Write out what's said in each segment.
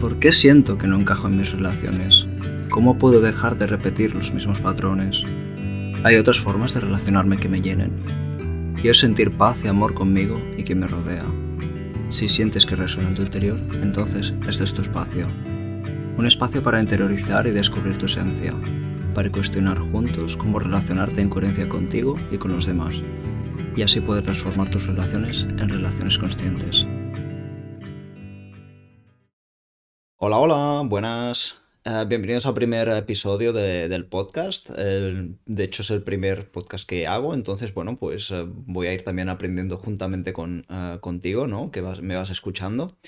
¿Por qué siento que no encajo en mis relaciones? ¿Cómo puedo dejar de repetir los mismos patrones? Hay otras formas de relacionarme que me llenen. Quiero sentir paz y amor conmigo y quien me rodea. Si sientes que resuena en tu interior, entonces este es tu espacio. Un espacio para interiorizar y descubrir tu esencia, para cuestionar juntos cómo relacionarte en coherencia contigo y con los demás, y así poder transformar tus relaciones en relaciones conscientes. Hola, hola, buenas. Eh, bienvenidos al primer episodio del podcast. de hecho, es el primer podcast que hago, entonces, bueno, pues eh, voy a ir también aprendiendo juntamente con, eh, contigo, ¿no? Que me vas escuchando.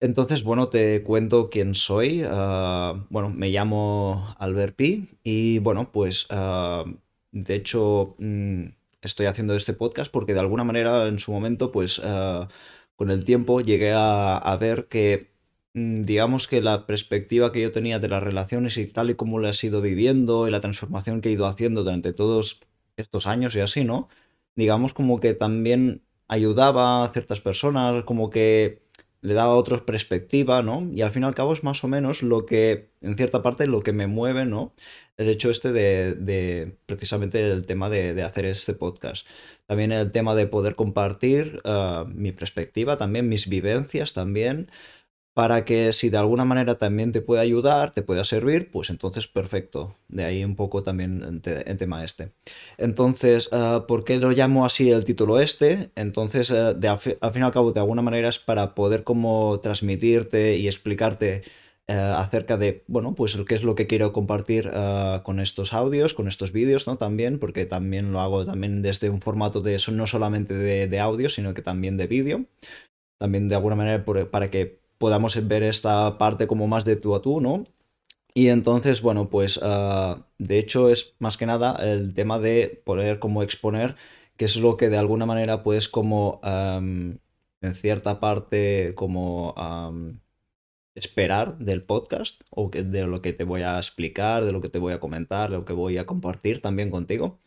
Entonces, bueno, te cuento quién soy. bueno, me llamo Albert Pi y, bueno, pues, de hecho, mm, estoy haciendo este podcast porque de alguna manera en su momento, pues, con el tiempo llegué a ver que digamos que la perspectiva que yo tenía de las relaciones y tal y como las he ido viviendo y la transformación que he ido haciendo durante todos estos años y así, ¿no? Digamos como que también ayudaba a ciertas personas, como que le daba otra perspectiva, ¿no? Y al fin y al cabo es más o menos lo que, en cierta parte, lo que me mueve, ¿no? El hecho este de, precisamente el tema de, hacer este podcast. También el tema de poder compartir ah, mi perspectiva, también mis vivencias, también para que si de alguna manera también te puede ayudar, te pueda servir, pues entonces perfecto. De ahí un poco también el tema este. Entonces, ah, ¿por qué lo llamo así el título este? Entonces, ah, de, al, fin y al cabo, de alguna manera es para poder como transmitirte y explicarte ah, acerca de, bueno, pues qué es lo que quiero compartir con estos audios, con estos vídeos, ¿no? También, porque también lo hago también desde un formato de, no solamente de audio, sino que también de vídeo. También de alguna manera para que podamos ver esta parte como más de tú a tú, ¿no? Y entonces, bueno, pues ah, de hecho es más que nada el tema de poder como exponer qué es lo que de alguna manera puedes como en cierta parte como esperar del podcast o de lo que te voy a explicar, de lo que te voy a comentar, de lo que voy a compartir también contigo.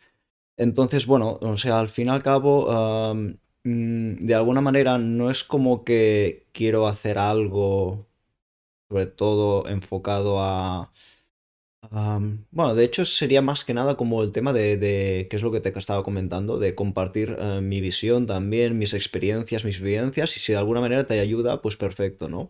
Entonces, bueno, o sea, al fin y al cabo, de alguna manera no es como que quiero hacer algo, sobre todo enfocado a... bueno, de hecho sería más que nada como el tema de, de qué es lo que te estaba comentando, de compartir eh, mi visión también, mis experiencias, mis vivencias, y si de alguna manera te ayuda, pues perfecto, ¿no?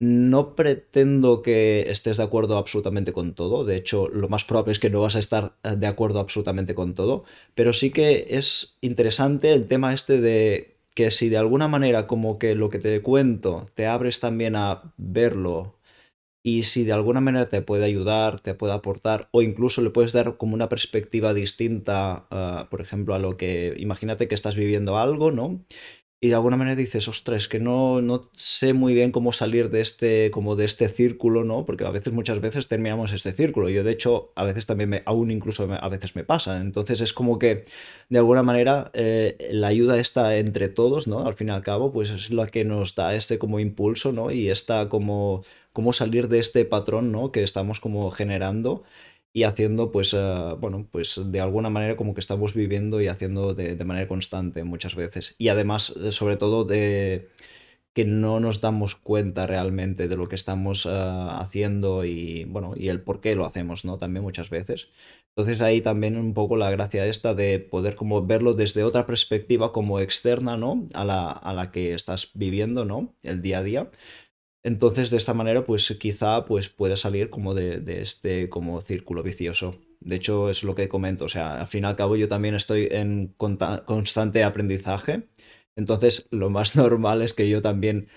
No pretendo que estés de acuerdo absolutamente con todo, de hecho lo más probable es que no vas a estar eh, de acuerdo absolutamente con todo, pero sí que es interesante el tema este de que si de alguna manera como que lo que te cuento te abres también a verlo y si de alguna manera te puede ayudar, te puede aportar o incluso le puedes dar como una perspectiva distinta, ah, por ejemplo, a lo que imagínate que estás viviendo algo, ¿no? Y de alguna manera dices, ostras, que no, no sé muy bien cómo salir de este, como de este círculo, ¿no? Porque a veces, muchas veces terminamos este círculo. Yo, de hecho, a veces también, me, aún incluso a veces me pasa. Entonces es como que, de alguna manera, eh, la ayuda está entre todos, ¿no? Al fin y al cabo, pues es la que nos da este como impulso, ¿no? Y está como, cómo salir de este patrón, ¿no? Que estamos como generando y haciendo, pues, eh, bueno, pues de alguna manera como que estamos viviendo y haciendo de, manera constante muchas veces. Y además, eh, sobre todo, de que no nos damos cuenta realmente de lo que estamos eh, haciendo y, bueno, y el por qué lo hacemos, ¿no? También muchas veces. Entonces ahí también un poco la gracia esta de poder como verlo desde otra perspectiva como externa, ¿no? A la, a la que estás viviendo, ¿no? El día a día entonces, de esta manera, pues quizá pues, pueda salir como de, este como círculo vicioso. De hecho, es lo que comento. O sea, al fin y al cabo yo también estoy en constante aprendizaje. Entonces, lo más normal es que yo también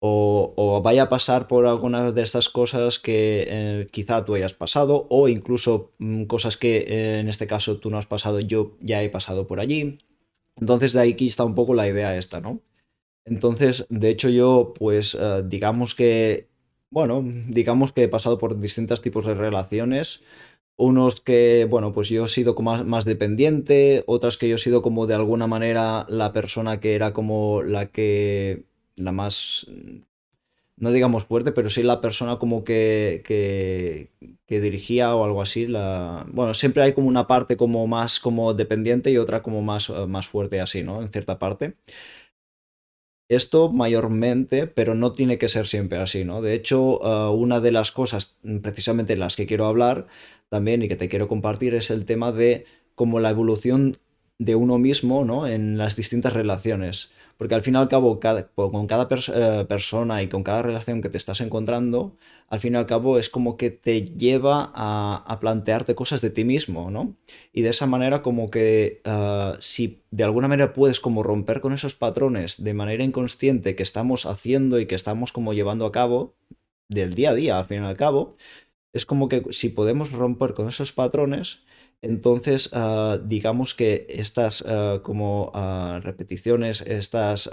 o, vaya a pasar por algunas de estas cosas que eh, quizá tú hayas pasado, o incluso mm, cosas que eh, en este caso tú no has pasado, yo ya he pasado por allí. Entonces, de aquí está un poco la idea esta, ¿no? Entonces, de hecho yo, pues eh, digamos que, bueno, digamos que he pasado por distintos tipos de relaciones. Unos que, bueno, pues yo he sido como más, dependiente, otras que yo he sido como de alguna manera la persona que era como la que, la más, no digamos fuerte, pero sí la persona como que, que, que dirigía o algo así. La, bueno, siempre hay como una parte como más como dependiente y otra como más, más fuerte así, ¿no? En cierta parte. Esto mayormente, pero no tiene que ser siempre así, ¿no? De hecho, uh, una de las cosas mm, precisamente en las que quiero hablar también y que te quiero compartir es el tema de cómo la evolución de uno mismo, ¿no? En las distintas relaciones. Porque al fin y al cabo, con cada eh, persona y con cada relación que te estás encontrando, al fin y al cabo es como que te lleva a, plantearte cosas de ti mismo, ¿no? Y de esa manera como que ah, si de alguna manera puedes como romper con esos patrones de manera inconsciente que estamos haciendo y que estamos como llevando a cabo del día a día, al fin y al cabo, es como que si podemos romper con esos patrones, entonces, ah, digamos que estas ah, como ah, repeticiones, estas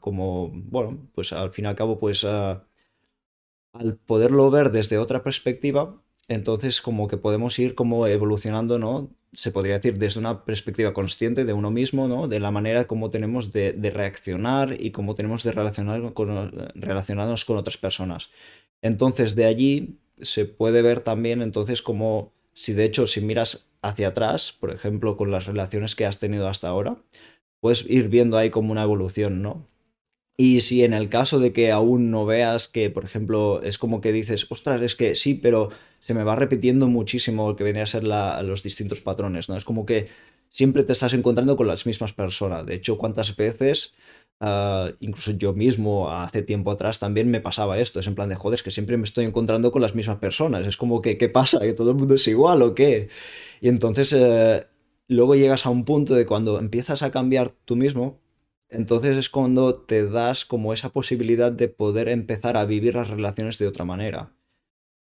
como, bueno, pues al fin y al cabo, pues al poderlo ver desde otra perspectiva, entonces como que podemos ir como evolucionando, ¿no? Se podría decir desde una perspectiva consciente de uno mismo, ¿no? De la manera como tenemos de, reaccionar y cómo tenemos de relacionarnos con otras personas. Entonces, de allí se puede ver también, entonces, como si de hecho, si miras hacia atrás, por ejemplo, con las relaciones que has tenido hasta ahora, puedes ir viendo ahí como una evolución, ¿no? Y si en el caso de que aún no veas que, por ejemplo, es como que dices, ostras, es que sí, pero se me va repitiendo muchísimo lo que venía a ser los distintos patrones, ¿no? Es como que siempre te estás encontrando con las mismas personas. De hecho, ¿cuántas veces Ah, incluso yo mismo hace tiempo atrás también me pasaba esto. Es en plan de joder, es que siempre me estoy encontrando con las mismas personas. Es como que, ¿qué pasa? ¿Que todo el mundo es igual o qué? Y entonces eh, luego llegas a un punto de cuando empiezas a cambiar tú mismo, entonces es cuando te das como esa posibilidad de poder empezar a vivir las relaciones de otra manera.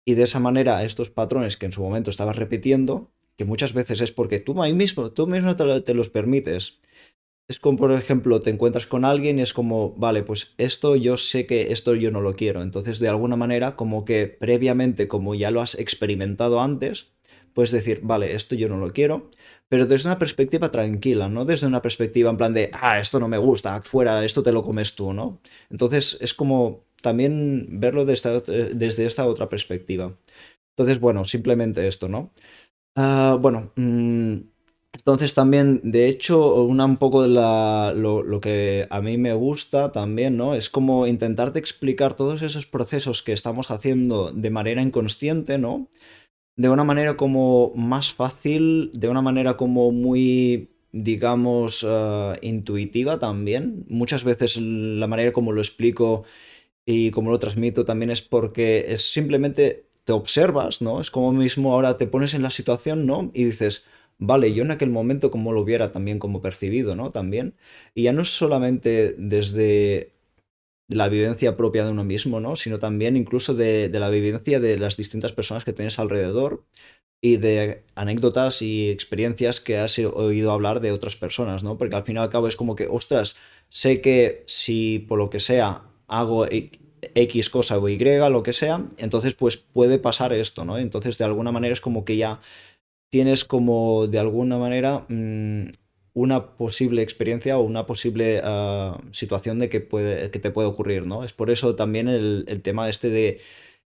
Y de esa manera, estos patrones que en su momento estabas repitiendo, que muchas veces es porque tú mismo, tú mismo te los permites, es como, por ejemplo, te encuentras con alguien y es como, vale, pues esto yo sé que esto yo no lo quiero. Entonces, de alguna manera, como que previamente, como ya lo has experimentado antes, puedes decir, vale, esto yo no lo quiero, pero desde una perspectiva tranquila, no desde una perspectiva en plan de, ah, esto no me gusta, fuera, esto te lo comes tú, ¿no? Entonces, es como también verlo desde, esta otra perspectiva. Entonces, bueno, simplemente esto, ¿no? Ah, bueno, mm, entonces también, de hecho, una, un poco de lo, que a mí me gusta también, ¿no? Es como intentarte explicar todos esos procesos que estamos haciendo de manera inconsciente, ¿no? De una manera como más fácil, de una manera como muy, digamos, eh, intuitiva también. Muchas veces la manera como lo explico y como lo transmito también es porque es simplemente te observas, ¿no? Es como mismo ahora te pones en la situación, ¿no? Y dices vale, yo en aquel momento como lo hubiera también como percibido, ¿no? También. Y ya no es solamente desde la vivencia propia de uno mismo, ¿no? Sino también incluso de, la vivencia de las distintas personas que tienes alrededor y de anécdotas y experiencias que has oído hablar de otras personas, ¿no? Porque al fin y al cabo es como que, ostras, sé que si por lo que sea hago X cosa o Y, lo que sea, entonces pues puede pasar esto, ¿no? Entonces de alguna manera es como que ya tienes como de alguna manera mm, una posible experiencia o una posible ah, situación de que, puede, que te puede ocurrir, ¿no? Es por eso también el, tema este de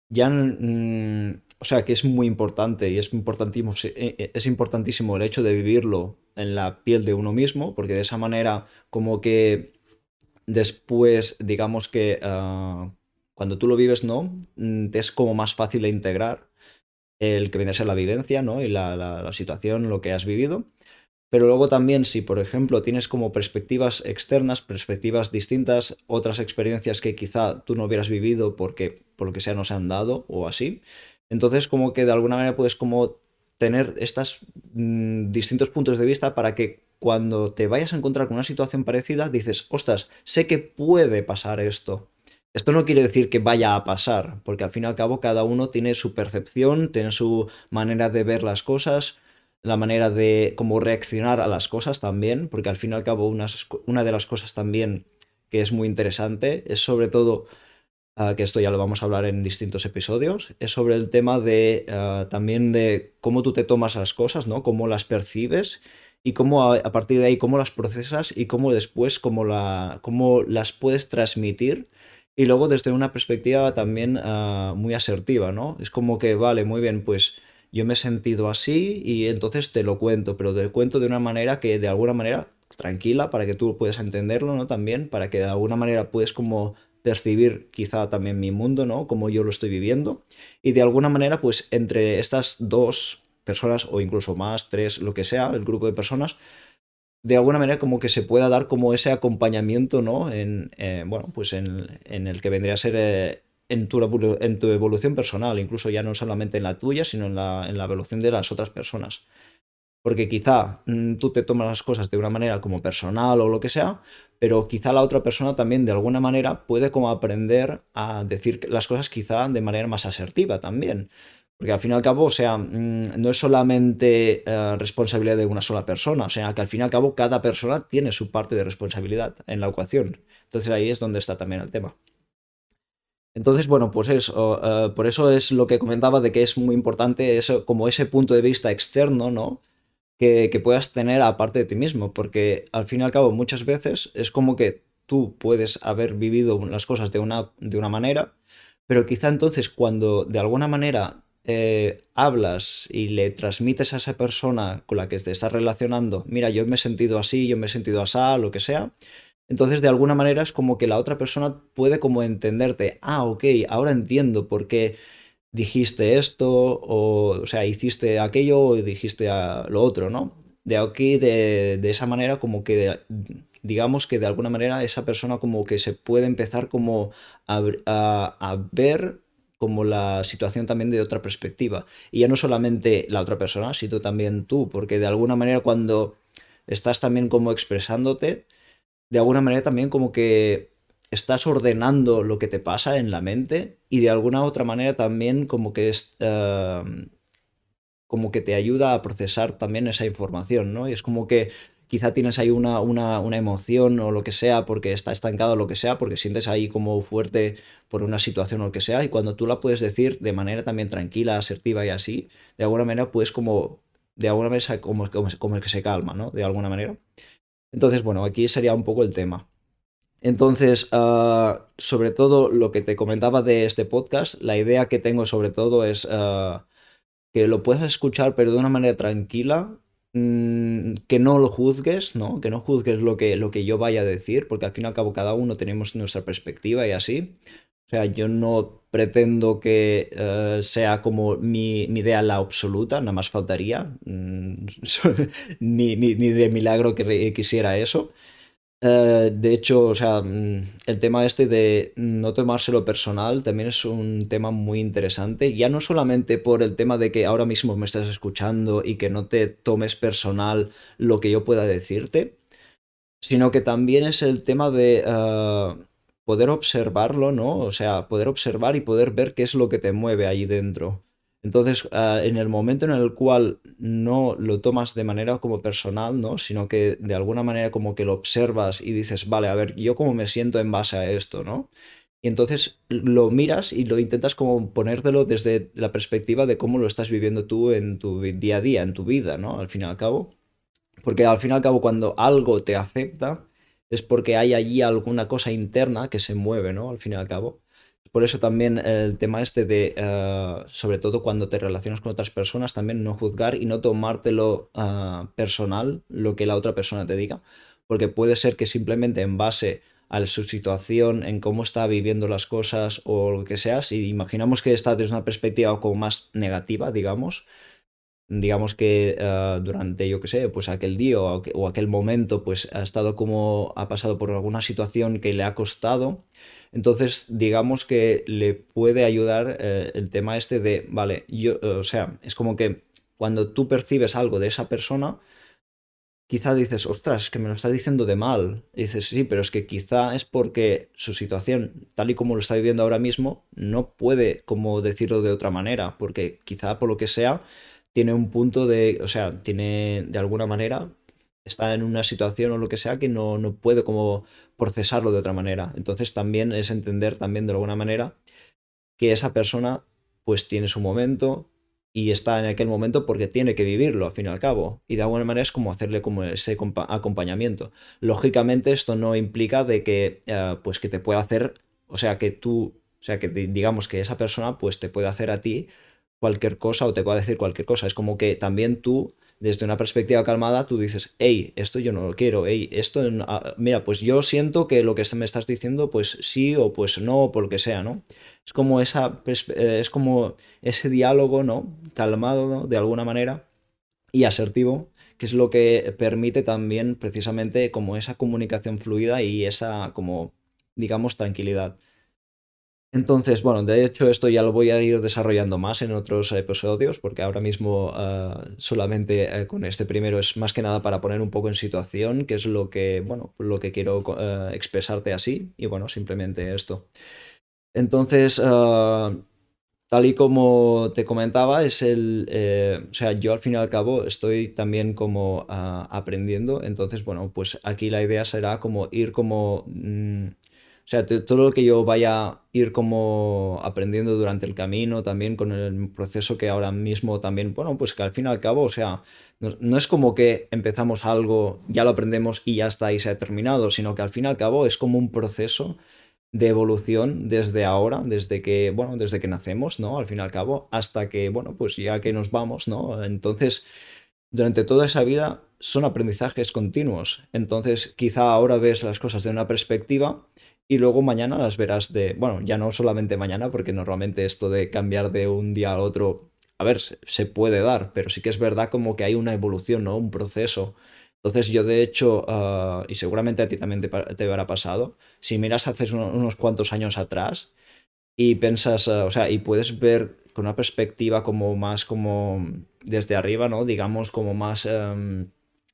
ya, mm, o sea, que es muy importante y es importantísimo, eh, eh, es importantísimo el hecho de vivirlo en la piel de uno mismo, porque de esa manera como que después, digamos que ah, cuando tú lo vives, ¿no? Mm, te es como más fácil de integrar el que viene a ser la vivencia, ¿no? Y la, situación, lo que has vivido. Pero luego también, si por ejemplo tienes como perspectivas externas, perspectivas distintas, otras experiencias que quizá tú no hubieras vivido porque por lo que sea no se han dado o así, entonces como que de alguna manera puedes como tener estos mm, distintos puntos de vista para que cuando te vayas a encontrar con una situación parecida dices, ostras, sé que puede pasar esto. Esto no quiere decir que vaya a pasar, porque al fin y al cabo cada uno tiene su percepción, tiene su manera de ver las cosas, la manera de cómo reaccionar a las cosas también, porque al fin y al cabo una, de las cosas también que es muy interesante es sobre todo, ah, que esto ya lo vamos a hablar en distintos episodios, es sobre el tema de ah, también de cómo tú te tomas las cosas, ¿no? Cómo las percibes y cómo a, partir de ahí cómo las procesas y cómo después cómo las puedes transmitir y luego desde una perspectiva también ah, muy asertiva, ¿no? Es como que, vale, muy bien, pues yo me he sentido así y entonces te lo cuento, pero te lo cuento de una manera que de alguna manera tranquila para que tú puedas entenderlo, ¿no? También, para que de alguna manera puedes como percibir quizá también mi mundo, ¿no? Como yo lo estoy viviendo. Y de alguna manera, pues entre estas dos personas, o incluso más, tres, lo que sea, el grupo de personas, de alguna manera como que se pueda dar como ese acompañamiento, ¿no? En, eh, bueno, pues en, el que vendría a ser eh, en, tu, en tu evolución personal, incluso ya no solamente en la tuya, sino en la, en la evolución de las otras personas. Porque quizá mm, tú te tomas las cosas de una manera como personal o lo que sea, pero quizá la otra persona también de alguna manera puede como aprender a decir las cosas quizá de manera más asertiva también. Porque al fin y al cabo, o sea, mm, no es solamente eh, responsabilidad de una sola persona, o sea, que al fin y al cabo cada persona tiene su parte de responsabilidad en la ecuación. Entonces ahí es donde está también el tema. Entonces, bueno, pues eso, eh, por eso es lo que comentaba de que es muy importante eso, como ese punto de vista externo, ¿no? que, puedas tener aparte de ti mismo, porque al fin y al cabo muchas veces es como que tú puedes haber vivido las cosas de una, de una manera, pero quizá entonces cuando de alguna manera eh, hablas y le transmites a esa persona con la que te estás relacionando, mira, yo me he sentido así, yo me he sentido así, lo que sea, entonces de alguna manera es como que la otra persona puede como entenderte, ah, ok, ahora entiendo por qué dijiste esto, o, o sea, hiciste aquello o dijiste lo otro, ¿no? De aquí, de, esa manera, como que, digamos que de alguna manera esa persona como que se puede empezar como a, a, ver como la situación también de otra perspectiva. Y ya no solamente la otra persona, sino también tú, porque de alguna manera cuando estás también como expresándote, de alguna manera también como que estás ordenando lo que te pasa en la mente y de alguna otra manera también como que es em, como que te ayuda a procesar también esa información, ¿no? Y es como que quizá tienes ahí una, una, una emoción o lo que sea porque está estancado o lo que sea, porque sientes ahí como fuerte por una situación o lo que sea, y cuando tú la puedes decir de manera también tranquila, asertiva y así, de alguna manera puedes como, de alguna manera como, como, el que se calma, ¿no? De alguna manera. Entonces, bueno, aquí sería un poco el tema. Entonces, ah, sobre todo lo que te comentaba de este podcast, la idea que tengo sobre todo es ah, que lo puedas escuchar pero de una manera tranquila, que no lo juzgues, ¿no? Que no juzgues lo que, lo que yo vaya a decir, porque al fin y al cabo cada uno tenemos nuestra perspectiva y así. O sea, yo no pretendo que eh, sea como mi, idea la absoluta, nada más faltaría, mm, ni, ni, ni de milagro que quisiera eso. Eh, de hecho, o sea, mm, el tema este de no tomárselo personal también es un tema muy interesante, ya no solamente por el tema de que ahora mismo me estás escuchando y que no te tomes personal lo que yo pueda decirte, sino que también es el tema de eh, poder observarlo, ¿no? O sea, poder observar y poder ver qué es lo que te mueve ahí dentro. Entonces, ah, en el momento en el cual no lo tomas de manera como personal, ¿no? Sino que de alguna manera como que lo observas y dices, vale, a ver, yo cómo me siento en base a esto, ¿no? Y entonces lo miras y lo intentas como ponértelo desde la perspectiva de cómo lo estás viviendo tú en tu día a día, en tu vida, ¿no? Al fin y al cabo. Porque al fin y al cabo cuando algo te afecta es porque hay allí alguna cosa interna que se mueve, ¿no? Al fin y al cabo. Por eso también el tema este de, eh, sobre todo cuando te relacionas con otras personas, también no juzgar y no tomártelo uh, personal lo que la otra persona te diga, porque puede ser que simplemente en base a su situación, en cómo está viviendo las cosas o lo que sea, si imaginamos que está desde una perspectiva como más negativa, digamos, digamos que uh, durante, yo qué sé, pues aquel día o aquel momento, pues ha estado como, ha pasado por alguna situación que le ha costado, entonces, digamos que le puede ayudar eh, el tema este de, vale, yo, o sea, es como que cuando tú percibes algo de esa persona, quizá dices, ostras, es que me lo está diciendo de mal. Y dices, sí, pero es que quizá es porque su situación, tal y como lo está viviendo ahora mismo, no puede como decirlo de otra manera, porque quizá por lo que sea, tiene un punto de, o sea, tiene de alguna manera está en una situación o lo que sea que no, no puede como procesarlo de otra manera. Entonces también es entender también de alguna manera que esa persona pues tiene su momento y está en aquel momento porque tiene que vivirlo al fin y al cabo. Y de alguna manera es como hacerle como ese acompañamiento. Lógicamente esto no implica de que eh, pues que te pueda hacer, o sea que tú, o sea que digamos que esa persona pues te puede hacer a ti cualquier cosa o te pueda decir cualquier cosa. Es como que también tú desde una perspectiva calmada, tú dices, hey, esto yo no lo quiero, hey, esto, ah, mira, pues yo siento que lo que me estás diciendo, pues sí o pues no, por lo que sea, ¿no? Es como, esa, eh, es como ese diálogo, ¿no? Calmado. De alguna manera y asertivo, que es lo que permite también precisamente como esa comunicación fluida y esa como, digamos, tranquilidad. Entonces, bueno, de hecho esto ya lo voy a ir desarrollando más en otros episodios, porque ahora mismo ah, solamente eh, con este primero es más que nada para poner un poco en situación, que es lo que, bueno, lo que quiero eh, expresarte así, y bueno, simplemente esto. Entonces, ah, tal y como te comentaba, es el, eh, o sea, yo al fin y al cabo estoy también como ah, aprendiendo, entonces, bueno, pues aquí la idea será como ir como... Mm, o sea, todo lo que yo vaya a ir como aprendiendo durante el camino, también con el proceso que ahora mismo también, bueno, pues que al fin y al cabo, o sea, no, es como que empezamos algo, ya lo aprendemos y ya está y se ha terminado, sino que al fin y al cabo es como un proceso de evolución desde ahora, desde que, bueno, desde que nacemos, ¿no? Al fin y al cabo, hasta que, bueno, pues ya que nos vamos, ¿no? Entonces, durante toda esa vida son aprendizajes continuos. Entonces, quizá ahora ves las cosas de una perspectiva y luego mañana las verás de, bueno, ya no solamente mañana, porque normalmente esto de cambiar de un día al otro, a ver, se, puede dar, pero sí que es verdad como que hay una evolución, ¿no? Un proceso. Entonces yo de hecho, ah, y seguramente a ti también te, te habrá pasado, si miras hace unos, cuantos años atrás y piensas, ah, o sea, y puedes ver con una perspectiva como más como desde arriba, ¿no? Digamos como más em,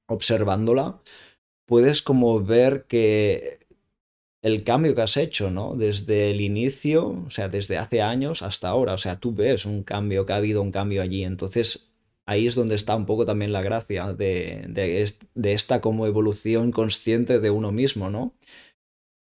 observándola, puedes como ver que el cambio que has hecho, ¿no? Desde el inicio, o sea, desde hace años hasta ahora, o sea, tú ves un cambio, que ha habido un cambio allí, entonces ahí es donde está un poco también la gracia de, de, esta como evolución consciente de uno mismo, ¿no?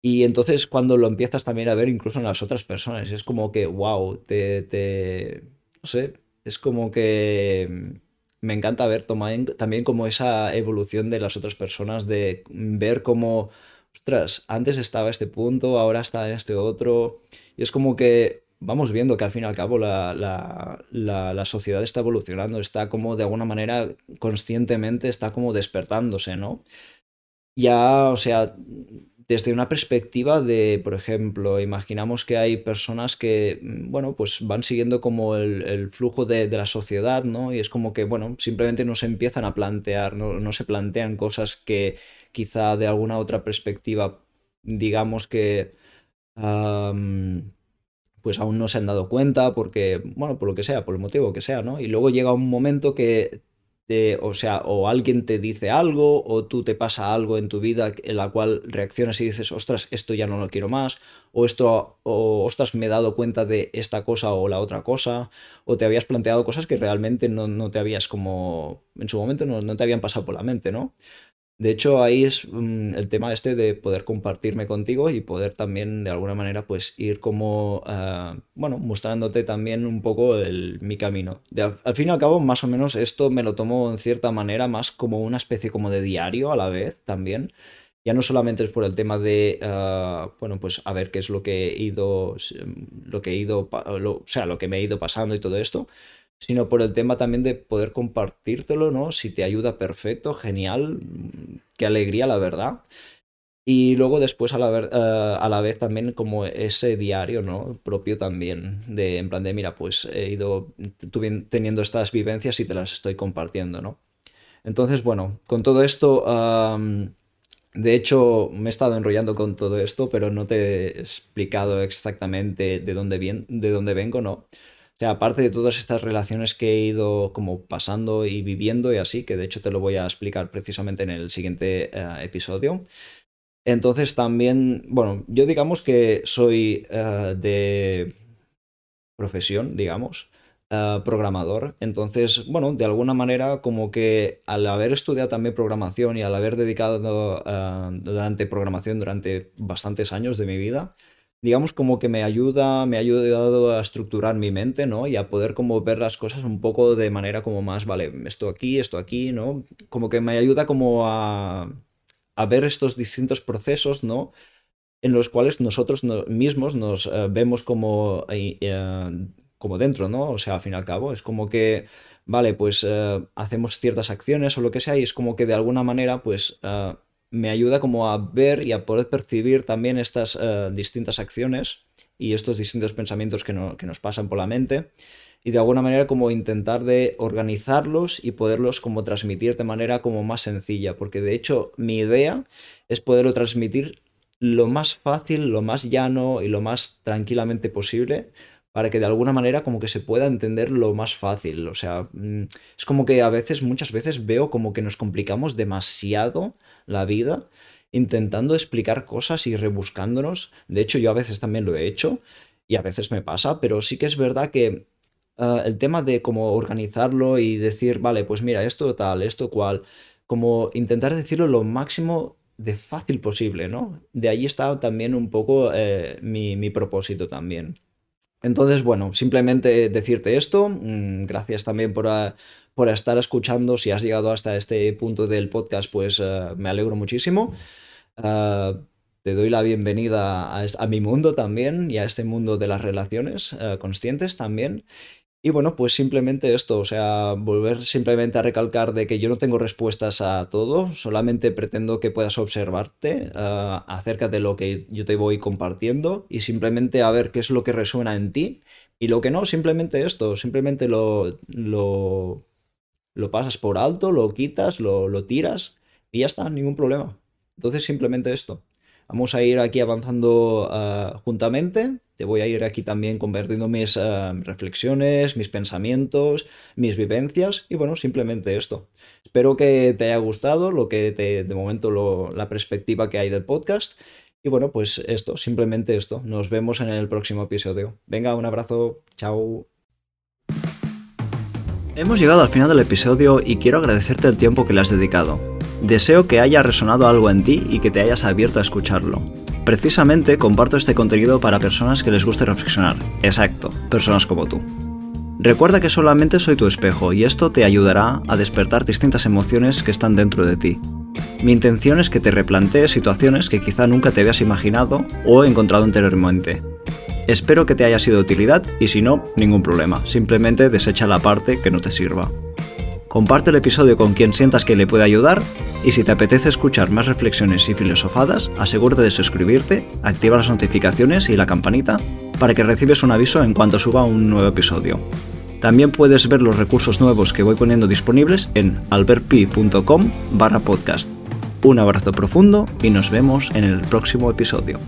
Y entonces cuando lo empiezas también a ver incluso en las otras personas, es como que, wow, te, te no sé, es como que me encanta ver también como esa evolución de las otras personas, de ver cómo ostras, antes estaba este punto, ahora está en este otro. Y es como que vamos viendo que al fin y al cabo la, la, sociedad está evolucionando, está como de alguna manera conscientemente está como despertándose, ¿no? Ya, o sea, desde una perspectiva de, por ejemplo, imaginamos que hay personas que, bueno, pues van siguiendo como el, flujo de, la sociedad, ¿no? Y es como que, bueno, simplemente no se empiezan a plantear, no, no se plantean cosas que quizá de alguna otra perspectiva, digamos que pues aún no se han dado cuenta porque, bueno, por lo que sea, por el motivo que sea, ¿no? Y luego llega un momento que te, o sea, o alguien te dice algo o tú te pasa algo en tu vida en la cual reaccionas y dices, ostras, esto ya no lo quiero más, o esto, o ostras, me he dado cuenta de esta cosa o la otra cosa, o te habías planteado cosas que realmente no, te habías como, en su momento no, no te habían pasado por la mente, ¿no? De hecho, ahí es mm, el tema este de poder compartirme contigo y poder también de alguna manera pues ir como, ah, bueno, mostrándote también un poco mi camino. al fin y al cabo, más o menos esto me lo tomo en cierta manera más como una especie como de diario a la vez también. Ya no solamente es por el tema de, ah, bueno, pues a ver qué es lo que he ido, lo que he ido, o sea, lo que me he ido pasando y todo esto, sino por el tema también de poder compartírtelo, ¿no? Si te ayuda, perfecto, genial, mm, qué alegría, la verdad. Y luego después a la, eh, a la vez también como ese diario, ¿no? Propio también, de en plan de, mira, pues he ido teniendo estas vivencias y te las estoy compartiendo, ¿no? Entonces, bueno, con todo esto, de hecho, me he estado enrollando con todo esto, pero no te he explicado exactamente de dónde, de dónde vengo, ¿no? O sea, aparte de todas estas relaciones que he ido como pasando y viviendo y así, que de hecho te lo voy a explicar precisamente en el siguiente eh, episodio. Entonces también, bueno, yo digamos que soy eh, de profesión, digamos, eh, programador. Entonces, bueno, de alguna manera como que al haber estudiado también programación y al haber dedicado durante programación durante bastantes años de mi vida, digamos como que me ayuda, me ha ayudado a estructurar mi mente, ¿no? Y a poder como ver las cosas un poco de manera como más, vale, esto aquí, esto aquí, ¿no? Como que me ayuda como a, a ver estos distintos procesos, ¿no? En los cuales nosotros mismos nos eh, vemos como, eh, como dentro, ¿no? O sea, al fin y al cabo, es como que vale, pues eh, hacemos ciertas acciones o lo que sea y es como que de alguna manera pues eh, me ayuda como a ver y a poder percibir también estas eh, distintas acciones y estos distintos pensamientos que, que nos pasan por la mente y de alguna manera como intentar de organizarlos y poderlos como transmitir de manera como más sencilla, porque de hecho mi idea es poderlo transmitir lo más fácil, lo más llano y lo más tranquilamente posible para que de alguna manera como que se pueda entender lo más fácil. O sea, mm, es como que a veces, muchas veces veo como que nos complicamos demasiado la vida intentando explicar cosas y rebuscándonos. De hecho, yo a veces también lo he hecho y a veces me pasa, pero sí que es verdad que ah, el tema de cómo organizarlo y decir, vale, pues mira, esto tal, esto cual, como intentar decirlo lo máximo de fácil posible, ¿no? De ahí está también un poco eh, mi, mi propósito también. Entonces, bueno, simplemente decirte esto. Mm, gracias también por, ah, por, estar escuchando. Si has llegado hasta este punto del podcast, pues ah, me alegro muchísimo. Ah, te doy la bienvenida a, a, mi mundo también y a este mundo de las relaciones conscientes también. Y bueno, pues simplemente esto, o sea, volver simplemente a recalcar de que yo no tengo respuestas a todo, solamente pretendo que puedas observarte uh, acerca de lo que yo te voy compartiendo y simplemente a ver qué es lo que resuena en ti y lo que no, simplemente esto, simplemente lo, lo, lo pasas por alto, lo quitas, lo, lo tiras y ya está, ningún problema. Entonces simplemente esto. Vamos a ir aquí avanzando uh, juntamente te voy a ir aquí también convirtiendo mis eh, reflexiones, mis pensamientos, mis vivencias y bueno, simplemente esto. Espero que te haya gustado lo que te, de momento la perspectiva que hay del podcast. Y bueno, pues esto, simplemente esto. Nos vemos en el próximo episodio. Venga, un abrazo. Chao. Hemos llegado al final del episodio y quiero agradecerte el tiempo que le has dedicado. Deseo que haya resonado algo en ti y que te hayas abierto a escucharlo. Precisamente comparto este contenido para personas que les guste reflexionar. Exacto, personas como tú. Recuerda que solamente soy tu espejo y esto te ayudará a despertar distintas emociones que están dentro de ti. Mi intención es que te replantees situaciones que quizá nunca te habías imaginado o encontrado anteriormente. Espero que te haya sido de utilidad y si no, ningún problema, simplemente desecha la parte que no te sirva. Comparte el episodio con quien sientas que le puede ayudar y si te apetece escuchar más reflexiones y filosofadas, asegúrate de suscribirte, activa las notificaciones y la campanita para que recibes un aviso en cuanto suba un nuevo episodio. También puedes ver los recursos nuevos que voy poniendo disponibles en albertpi.com barra podcast. Un abrazo profundo y nos vemos en el próximo episodio.